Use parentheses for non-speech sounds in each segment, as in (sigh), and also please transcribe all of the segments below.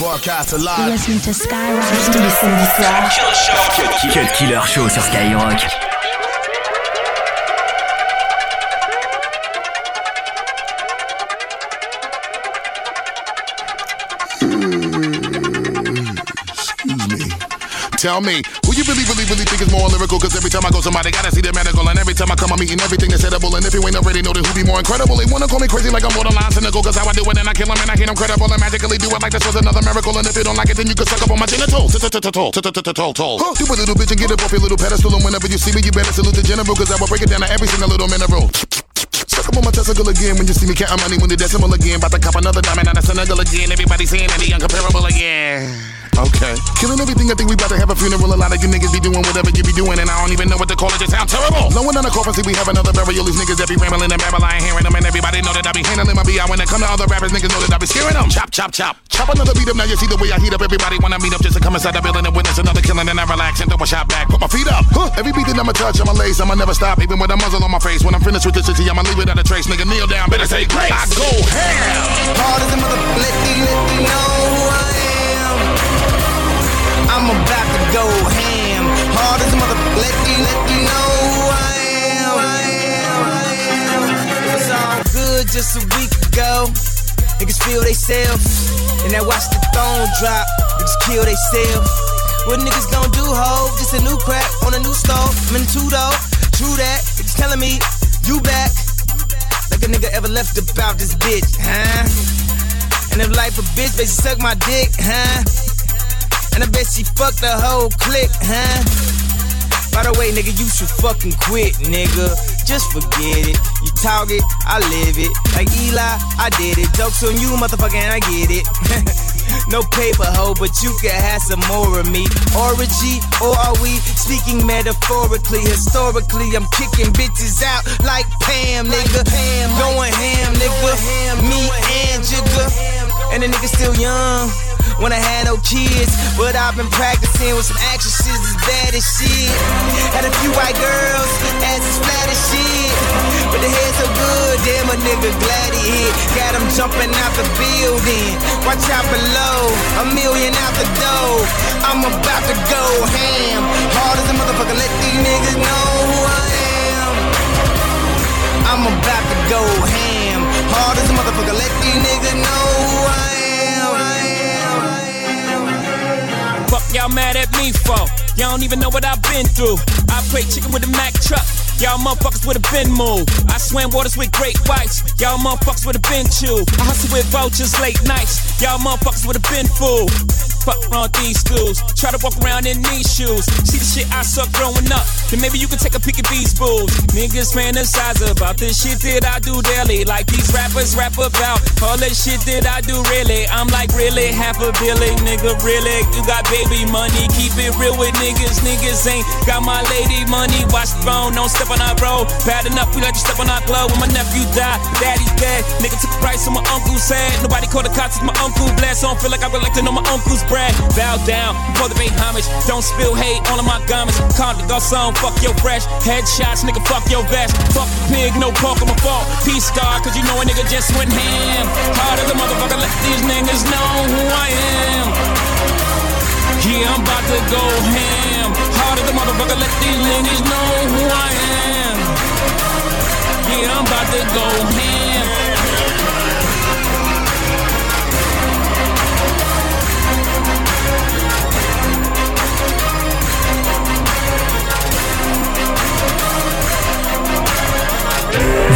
Broadcast live. Listening to Skyrock. Tous les samedis soirs. Cut Killer Show sur Skyrock. Tell me, who you really, really, really think is more lyrical? Cause every time I go, somebody gotta see the medical. And every time I come, I'm eating everything that's edible. And if you ain't already know, then who be more incredible? They wanna call me crazy like I'm borderline cynical. Cause how I do it and I kill them and I can't incredible. And magically do it like this was another miracle. And if you don't like it, then you can suck up on my genitals. Toll, Do a little bitch and get up off your little pedestal. And whenever you see me, you better salute the general. Cause I will break it down to every single little mineral. Suck up on my testicle again when you see me counting money when the decimal again. About to cop another diamond out of Senegal again. Everybody saying that he uncomparable again. Okay. Killing everything, I think we about to have a funeral. A lot of you niggas be doing whatever you be doing, and I don't even know what to call it. Just sound terrible. No one on the coffin see we have another burial. These niggas that be rambling and babble, I ain't hearing them, and everybody know that I be handling my BI. When it come to other rappers, niggas know that I be scaring them. Chop, chop, chop. Chop another beat up, now you see the way I heat up. Everybody wanna meet up just to come inside the building and witness another killing, and I relax and throw a shot back. Put my feet up. Huh. Every beat that I'ma touch, I'ma lace, I'ma never stop, even with a muzzle on my face. When I'm finished with this city, I'ma leave without a trace. Nigga, kneel down, better say grace. I go ham. Hard as a mother, let me, let me know who I am. I'm about to go ham. Hard as a mother, let me, let me know who I am. I am, I am. It was all good just a week ago. Niggas feel they self. And I watch the throne drop. Niggas kill they self. What niggas gon' do, ho? Just a new crack on a new stove. I'm in two though. True that. Niggas telling me you back. Like a nigga ever left about this bitch, huh? And if life a bitch, they suck my dick, huh? And I bet she fucked the whole clique, huh? By the way, nigga, you should fucking quit, nigga. Just forget it. You talk it, I live it. Like Eli, I did it. Jokes on you, motherfucker, and I get it. (laughs) no paper hoe, but you can have some more of me. Orgy, or are we speaking metaphorically? Historically, I'm kicking bitches out like Pam, nigga. pam Going ham, nigga. Me and Jigga. And the nigga still young when I had no kids. But I've been practicing with some actresses as bad as shit. Had a few white girls, ass as flat as shit. But the head so good, damn a nigga glad he hit. Got him jumping out the building. Watch out below, a million out the door. I'm about to go ham. Hard as a motherfucker, let these niggas know who I am. I'm about to go ham. Hard as a motherfucker, let these niggas know who I am. Y'all mad at me for? Y'all don't even know what I've been through. I play chicken with a Mack truck. Y'all motherfuckers would have been moved. I swam waters with great whites. Y'all motherfuckers would have been chewed. I hustle with vultures late nights. Y'all motherfuckers would have been fooled. Fuck around these schools. Try to walk around in these shoes. See the shit I suck growing up. Then maybe you can take a peek at these boobs. Niggas fantasize about this shit that I do daily. Like these rappers rap about all that shit that I do really. I'm like really half a billion, nigga. Really, you got baby money. Keep it real with niggas. Niggas ain't got my lady money. Watch the phone, don't step on our road. Bad enough, we let you step on our glove. When my nephew died, daddy's dead. Nigga took the price on my uncle's head. Nobody called the cops, my uncle blessed. So I don't feel like I would like to know my uncle's brag. Bow down before the homage. Don't spill hate of my garments. Call the garçon, fuck your fresh. Headshots, nigga, fuck your vest. Fuck the pig, no pork on my fault. Peace scar, cause you know a nigga just went ham. Hard as a motherfucker, let these niggas know who I am. Yeah, I'm about to go ham. Hard as a motherfucker, let these niggas know who I am. Yeah, I'm about to go ham.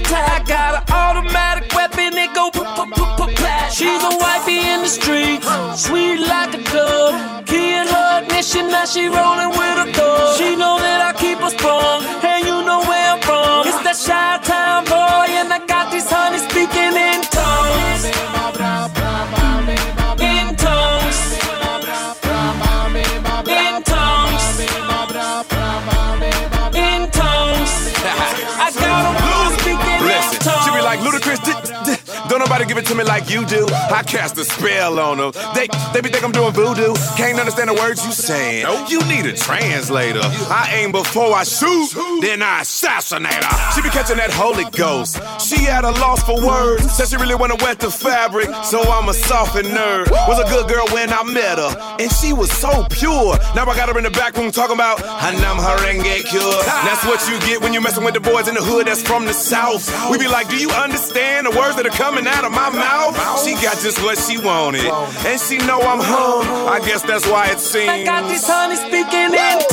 Attack. Got an automatic weapon, it go clap. She's a wifey in the streets, sweet like a dove. Key in her ignition, now she rolling with nobody give it to me like you do. I cast a spell on them. They they be think I'm doing voodoo. Can't understand the words you saying. You need a translator. I aim before I shoot, then I assassinate her. She be catching that Holy Ghost. She at a loss for words. Said she really wanna wet the fabric, so I'm a softened nerd. Was a good girl when I met her, and she was so pure. Now I got her in the back room talking about Hanam Harenge cure. That's what you get when you messing with the boys in the hood that's from the south. We be like, do you understand the words that are coming out of my mouth? She got just what she wanted, and she know I'm home. I guess that's why it seems. I got this honey speaking in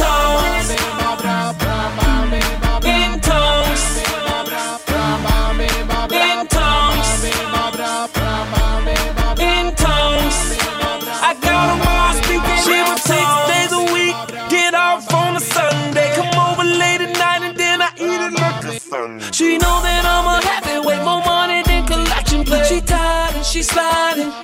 sliding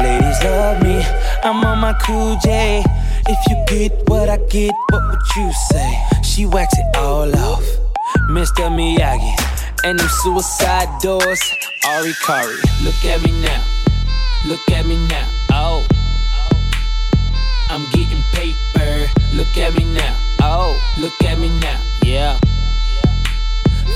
Ladies love me, I'm on my cool J. If you get what I get, what would you say? She wax it all off, Mr. Miyagi. And them suicide doors, Ari Kari. Look at me now, look at me now. Oh. I'm getting paper. Look at me now. Oh, look at me now. Oh. Yeah.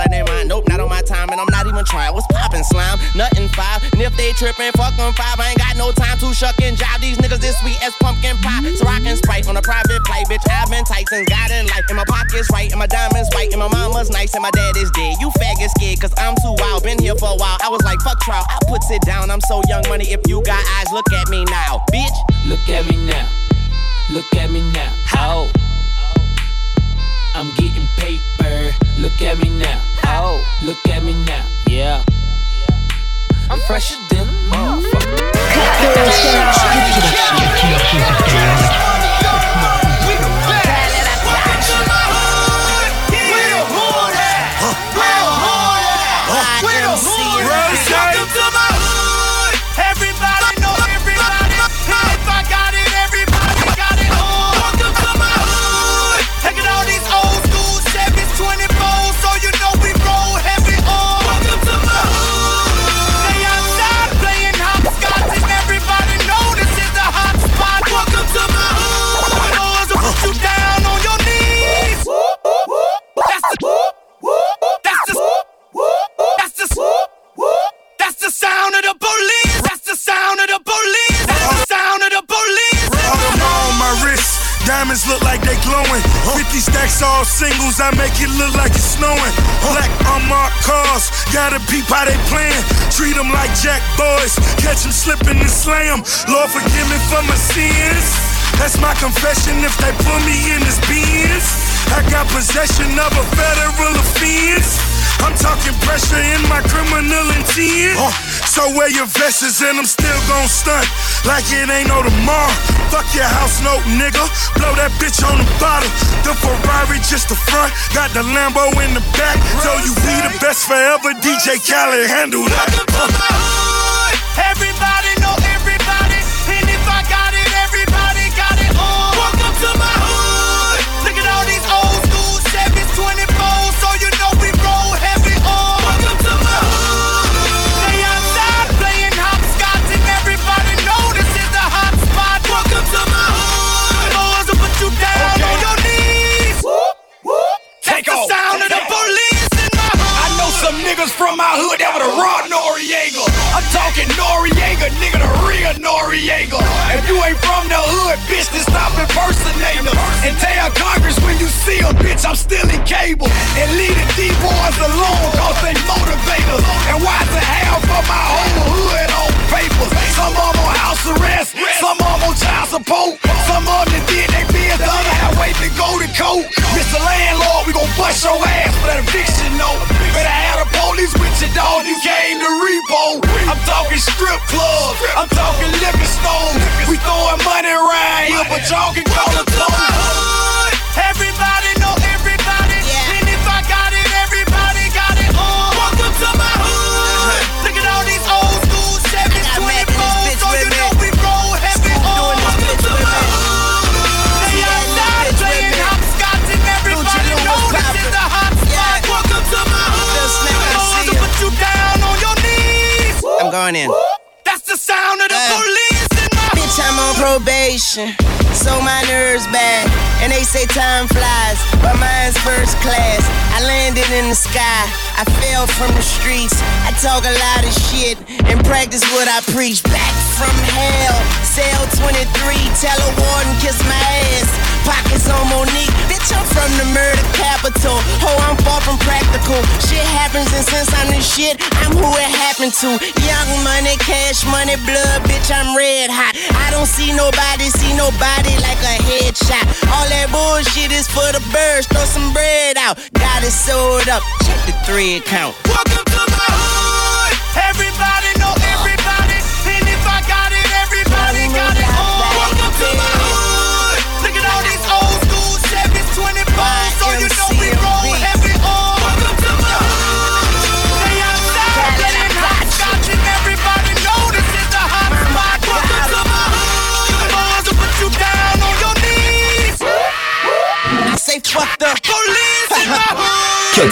hotter than mine. Nope, not on my time. And I'm not even trying. What's poppin' slime? Nothing five. And if they trippin', fuck them five. I ain't got no time to shuck and jive. These niggas this sweet as pumpkin pie. So I can sprite on a private flight, bitch. I've been tight since God in life. And my pockets right. And my diamonds white. And my mama's nice. And my dad is dead. You faggot scared. Cause I'm too wild. Been here for a while. I was like, fuck trial. I put it down. I'm so young money. If you got eyes, look at me now. Bitch. Look at me now. Look at me now. Oh. I'm getting paper. Look at me now. Oh. Look at me now. Yeah. I'm fresher than a motherfucker. Singles, I make it look like it's snowing. Black unmarked cars, gotta peep how they playing. Treat them like jack boys, catch them slipping and slam. Lord, forgive me for my sins. That's my confession if they put me in this Benz. I got possession of a federal offense. I'm talking pressure in my criminal intent. So wear your vests and I'm still gon' stunt like it ain't no tomorrow. Fuck your house note, nigga. Blow that bitch on the bottom. The Ferrari just the front, got the Lambo in the back. So you be the best forever. DJ Khaled handle that. I'm strip clubs. I'm talking liquor stores. We throwing money around here, but y'all can call in. That's the sound of the uh, police in my Bitch, I'm on probation, so my nerves bad. And they say time flies, but mine's first class. I landed in the sky, I fell from the streets. I talk a lot of shit and practice what I preach. Back from hell, cell 23, tell a warden kiss my ass. Pockets on Monique, bitch, I'm from the murder capital. Ho, I'm far from practical. Shit happens, and since I'm the shit, I'm who it happened to. Young money, cash money, blood, bitch, I'm red hot. I don't see nobody, see nobody like a headshot. All that bullshit is for the birds, throw some bread out. Got it sold up, check the three account. Welcome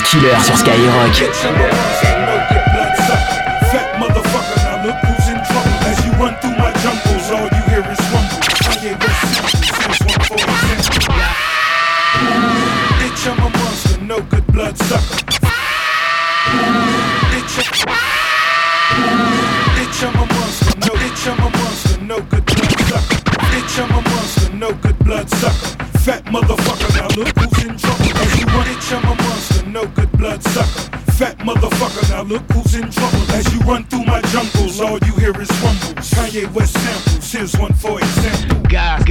Killer sur Skyrock. No good blood sucker. Fat motherfucker, now look who's in trouble. As you run through my jungles, all you hear is rumbles. Kanye West samples, here's one for example. Gossip,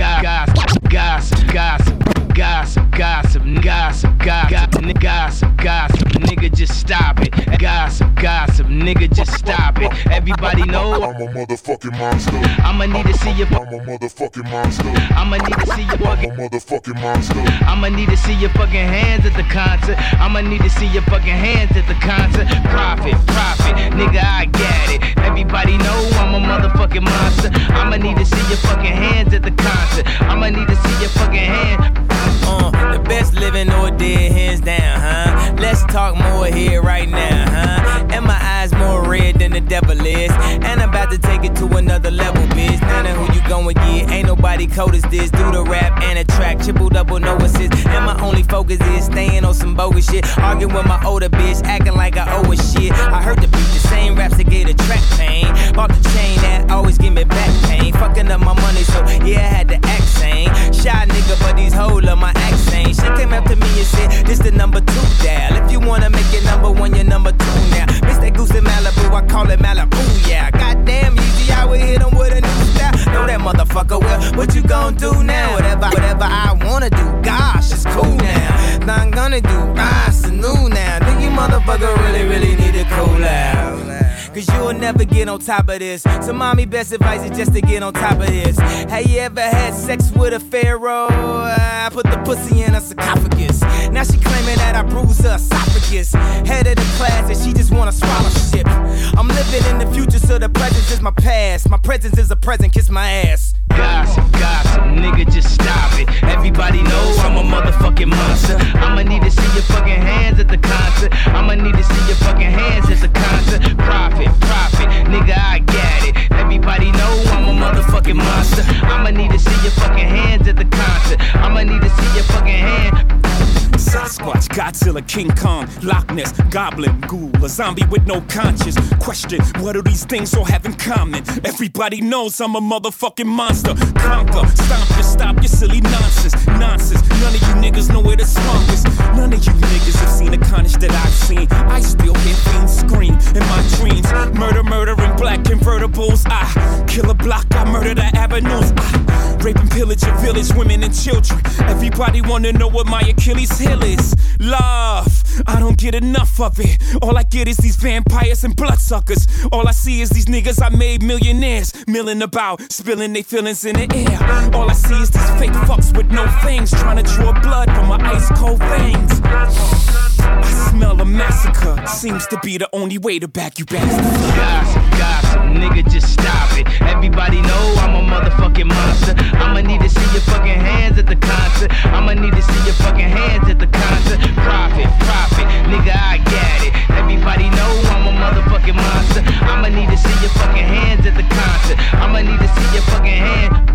gossip, gossip, gossip, gossip, gossip, gossip, gossip, gossip, gossip, nigga, just stop it. Gossip, gossip, nigga, just stop it. Everybody know I'm a motherfucking monster. I'ma need to see your. I'm a motherfucking monster. I'ma need to see your I'm fucking. a motherfucking monster. I'ma need to see your fucking hands at the concert. I'ma need to see your fucking hands at the concert. Profit, profit, nigga, I get it. Everybody know I'm a motherfucking monster. I'ma need to see your fucking hands at the concert. I'ma need to see your fucking hand. Uh, the best living or dead, hands down, huh? Let's talk more here right now, huh? And my eyes more red than the devil is. And I'm about to take it to another level, bitch. None of who you going get, ain't nobody cold as this. Do the rap and a track, triple double, no assist. And my only focus is staying on some bogus shit. Arguing with my older bitch, acting like I owe her shit. I heard the beat, same raps that gave the track pain. Bought the chain that always give me back pain. Fucking up my money, so yeah, I had the act same. Shy nigga, but these hoes love my accent. She came up to me and said, This the number two dial. If you wanna make it number one, you're number two now. Miss that goose in Malibu, I call it Malibu, yeah. You'll never get on top of this. So, mommy, best advice is just to get on top of this. Have you ever had sex with a pharaoh? I put the pussy in a sarcophagus. Now she claiming that I bruised her esophagus. Head of the class, and she just want a scholarship. I'm living in the future, so the present is my past. My presence is a present, kiss my ass. Gossip, gossip, nigga, just stop it. Everybody know I'm a motherfucking monster. I'ma need to see your fucking hands at the concert. I'ma need to see your fucking hands at the concert. Profit, profit, nigga, I got it. Everybody know I'm a motherfucking monster. I'ma need to see your fucking hands at the concert. Godzilla, King Kong, Loch Ness, Goblin, Ghoul, a zombie with no conscience. Question, what do these things all have in common? Everybody knows I'm a motherfucking monster. Conquer, stomp your, stop your silly nonsense. Nonsense, none of you niggas know where the swamp is. None of you niggas have seen the carnage that I've seen. I still hear fiends scream in my dreams. Murder, murder in black convertibles. I kill a block, I murder the avenues. I rape and pillage your village, women and children. Everybody wanna know what my Achilles heel is. Love, I don't get enough of it. All I get is these vampires and bloodsuckers. All I see is these niggas I made millionaires, milling about, spilling their feelings in the air. All I see is these fake fucks with no fangs, trying to draw blood from my ice cold veins. I smell a massacre. Seems to be the only way to back you bastard. Gossip, gossip, nigga, just stop it. Everybody know I'm a motherfucking monster. I'ma need to see your fucking hands at the concert. I'ma need to see your fucking hands at the concert. Profit, profit, nigga, I got it. Everybody know I'm a motherfucking monster. I'ma need to see your fucking hands at the concert. I'ma need to see your fucking hand.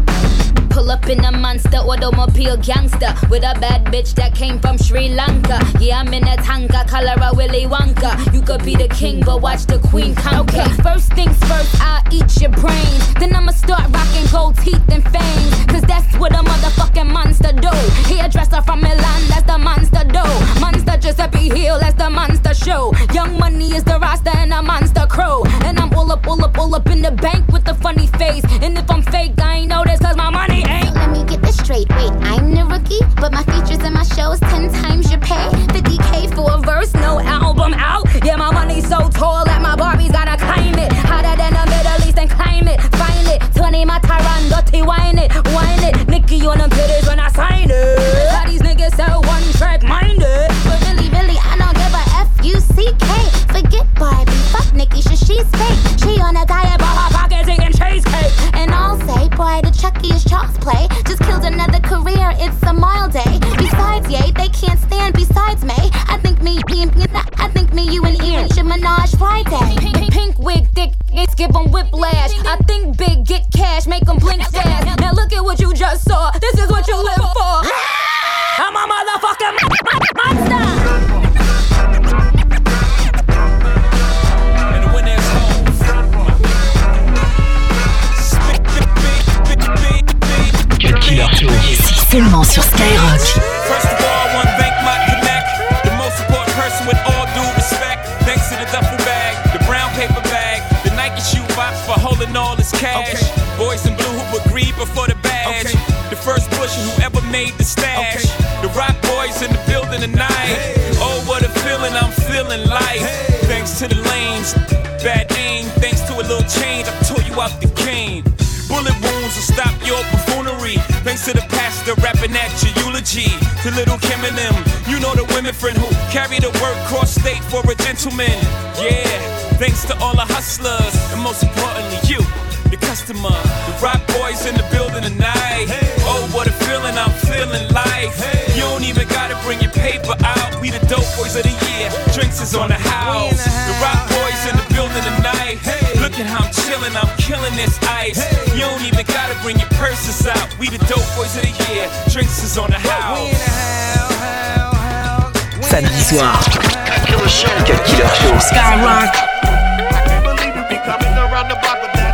Pull up in a monster automobile gangster with a bad bitch that came from Sri Lanka. Yeah, I'm in a tanka, color a Willy Wonka. You could be the king, but watch the queen conquer. Okay, first things first, I'll eat your brains. Then I'ma start rocking gold teeth and fangs. Cause that's what a motherfucking monster do. Hairdresser from Milan, that's the monster do. Monster Giuseppe Hill, that's the monster show. Young money is the roster and a monster crow. And I'm all up, all up, all up in the bank with a funny face. And if I'm fake, I ain't it. On them titties when I sign it. How these niggas so one track minded. But really, really, I don't give a F U C K. Forget Barbie, fuck Nicki, sure she's fake. She on a diet, but her pockets eating cheesecake. And I'll say, boy, the Chucky is child's play. Just killed another career, it's a mile day. Besides, yay, they can't stand besides me. I think me, me, me I think me, you and Ian should menage Friday. Pink, pink wig, thick, it's give 'em whiplash. I think big, get I tore you out the game. Bullet wounds will stop your buffoonery. Thanks to the pastor rapping at your eulogy. To little Kim and them, you know the women friend who carry the work cross state for a gentleman. Yeah, thanks to all the hustlers, and most importantly, you, the customer. The rock boys in the building tonight. Oh, what a feeling I'm feeling like. You don't even gotta bring your paper out. We the dope boys of the year. Drinks is on the house. The rock boys in the building tonight. Look at how I'm chilling, I'm killing this ice. You don't even gotta bring your purses out. We the dope boys of the year. Drinks is on the house. Samedi soir. Cut Killer Show. Cut Killer Show. Skyrock. I can't believe you be coming around the block with that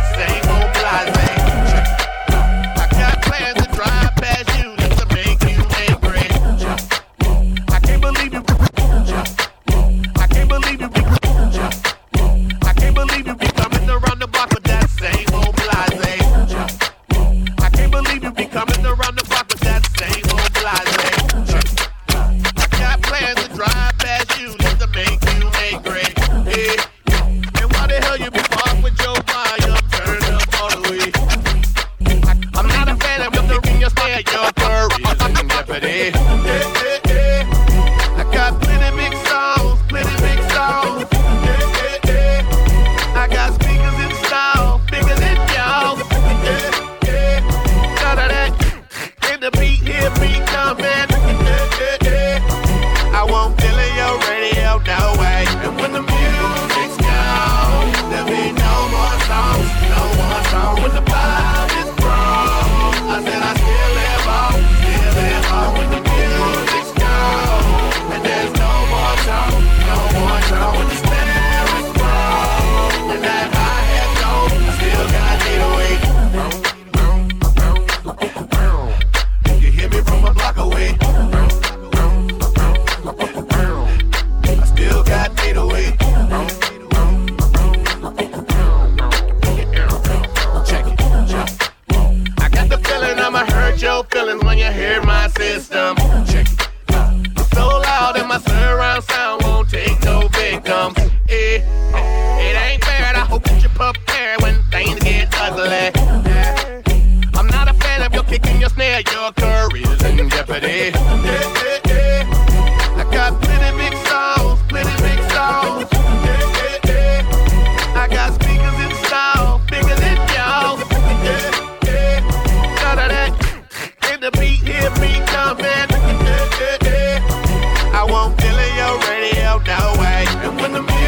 when the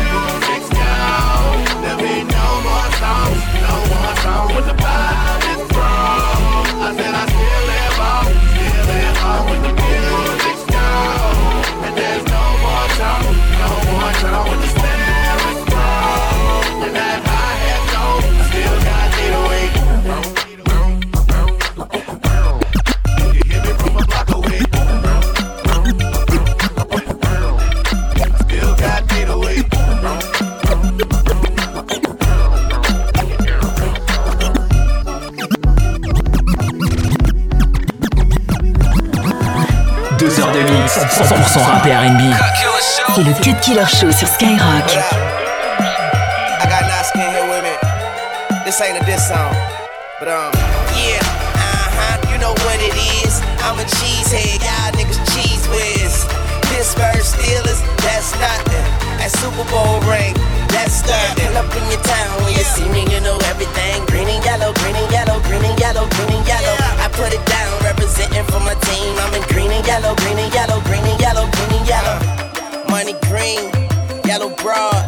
C'est le Cut Killer Show sur Skyrock. I got nice skin here with me. This ain't a diss song, but um, yeah, uh huh, you know what it is. I'm a cheesehead, y'all niggas cheese whiz. Pittsburgh that's nothing. That Super Bowl ring, that's nothing. Pull up in your town when you see me, you know everything. Green and yellow, green and yellow, green and yellow, green and yellow. I put it down, representing for my team. I'm in green and yellow, green and yellow, green and yellow, green and yellow. Money green, yellow broad.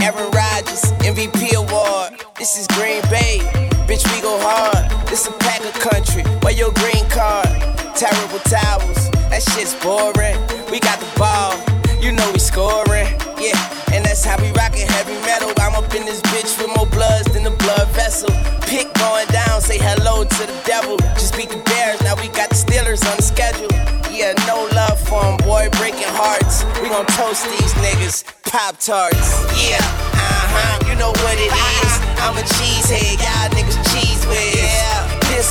Aaron Rodgers, MVP award. This is Green Bay, bitch, we go hard. This a pack of country, where your green card? Terrible towels, that shit's boring. We got the ball, you know we scoring. Yeah, and that's how we rockin' heavy metal. I'm up in this bitch with more bloods than the blood vessel. Pick going down, say hello to the devil. Just beat the Bears, now we got the Steelers on the schedule. Yeah, no love for 'em, boy, breaking hearts. We gon' toast these niggas, Pop Tarts. Yeah, uh huh, you know what it is. I'm a cheesehead, y'all niggas cheese whiz. Yeah,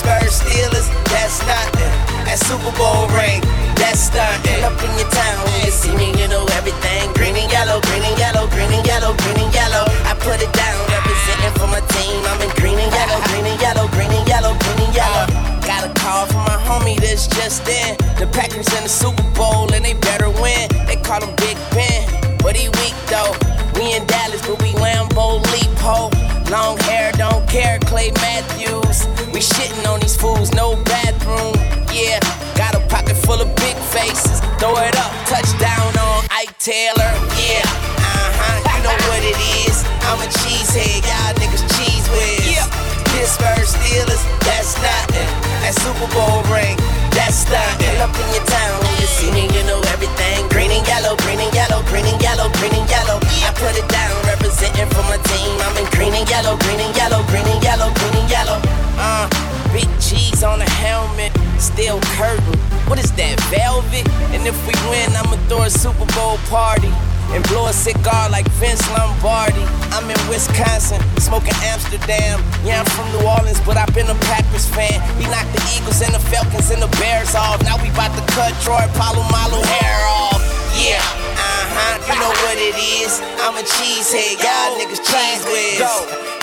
Pittsburgh Steelers, that's nothing. That Super Bowl ring, that's stunting. Up in your town, you see me, you know everything. Green and yellow, green and yellow, green and yellow, green and yellow. I put it down, representing for my team. I'm in green and yellow, green and yellow, green and yellow, green and yellow. Got a call from my homie that's just in. The Packers in the Super Bowl and they better win. They call him Big Ben, but he weak though. We in Dallas, but we Lambo leap ho. Long hair, don't care, Clay Matthews. We shitting on these fools, no bathroom. Yeah, got a pocket full of big faces. Throw it up, touchdown on Ike Taylor. Yeah, uh huh, you know what it is. I'm a cheesehead, y'all niggas cheese whiz. Pittsburgh Steelers, that's nothing. That Super Bowl ring, that's stunting. Up in your town, when you see me, you know everything. Green and yellow, green and yellow, green and yellow, green and yellow. I put it down, representing for my team. I'm in green and yellow, green and yellow, green and yellow, green and yellow. Uh, big G's on the helmet, steel curtain. What is that, velvet? And if we win, I'ma throw a Super Bowl party and blow a cigar like Vince Lombardi. I'm in Wisconsin, smoking Amsterdam. Yeah, I'm from New Orleans, but I've been a Packers fan. We knocked the Eagles and the Falcons and the Bears off. Now we about to cut Troy Polamalu hair off. Yeah, uh-huh, you know what it is. I'm a cheesehead, y'all niggas cheese whiz.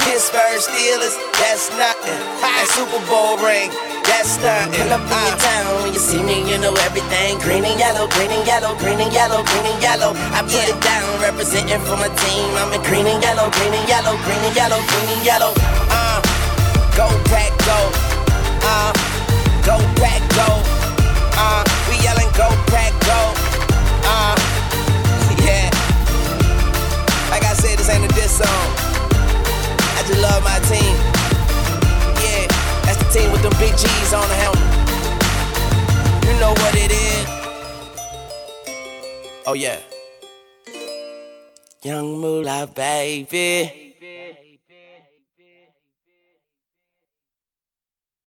Pittsburgh Steelers, that's nothing. That Super Bowl ring, that's nothing. Pull up in your town when you see me, you know everything. Green and yellow, green and yellow, green and yellow, green and yellow. I put it down, representing for my team. I'm in green and yellow, green and yellow, green and yellow, green and yellow. Uh, go pack, go. Uh, go pack, go. Uh, this ain't a diss song. I just love my team. Yeah, that's the team with them big G's on the helmet. You know what it is. Oh yeah. Young Moolah, baby.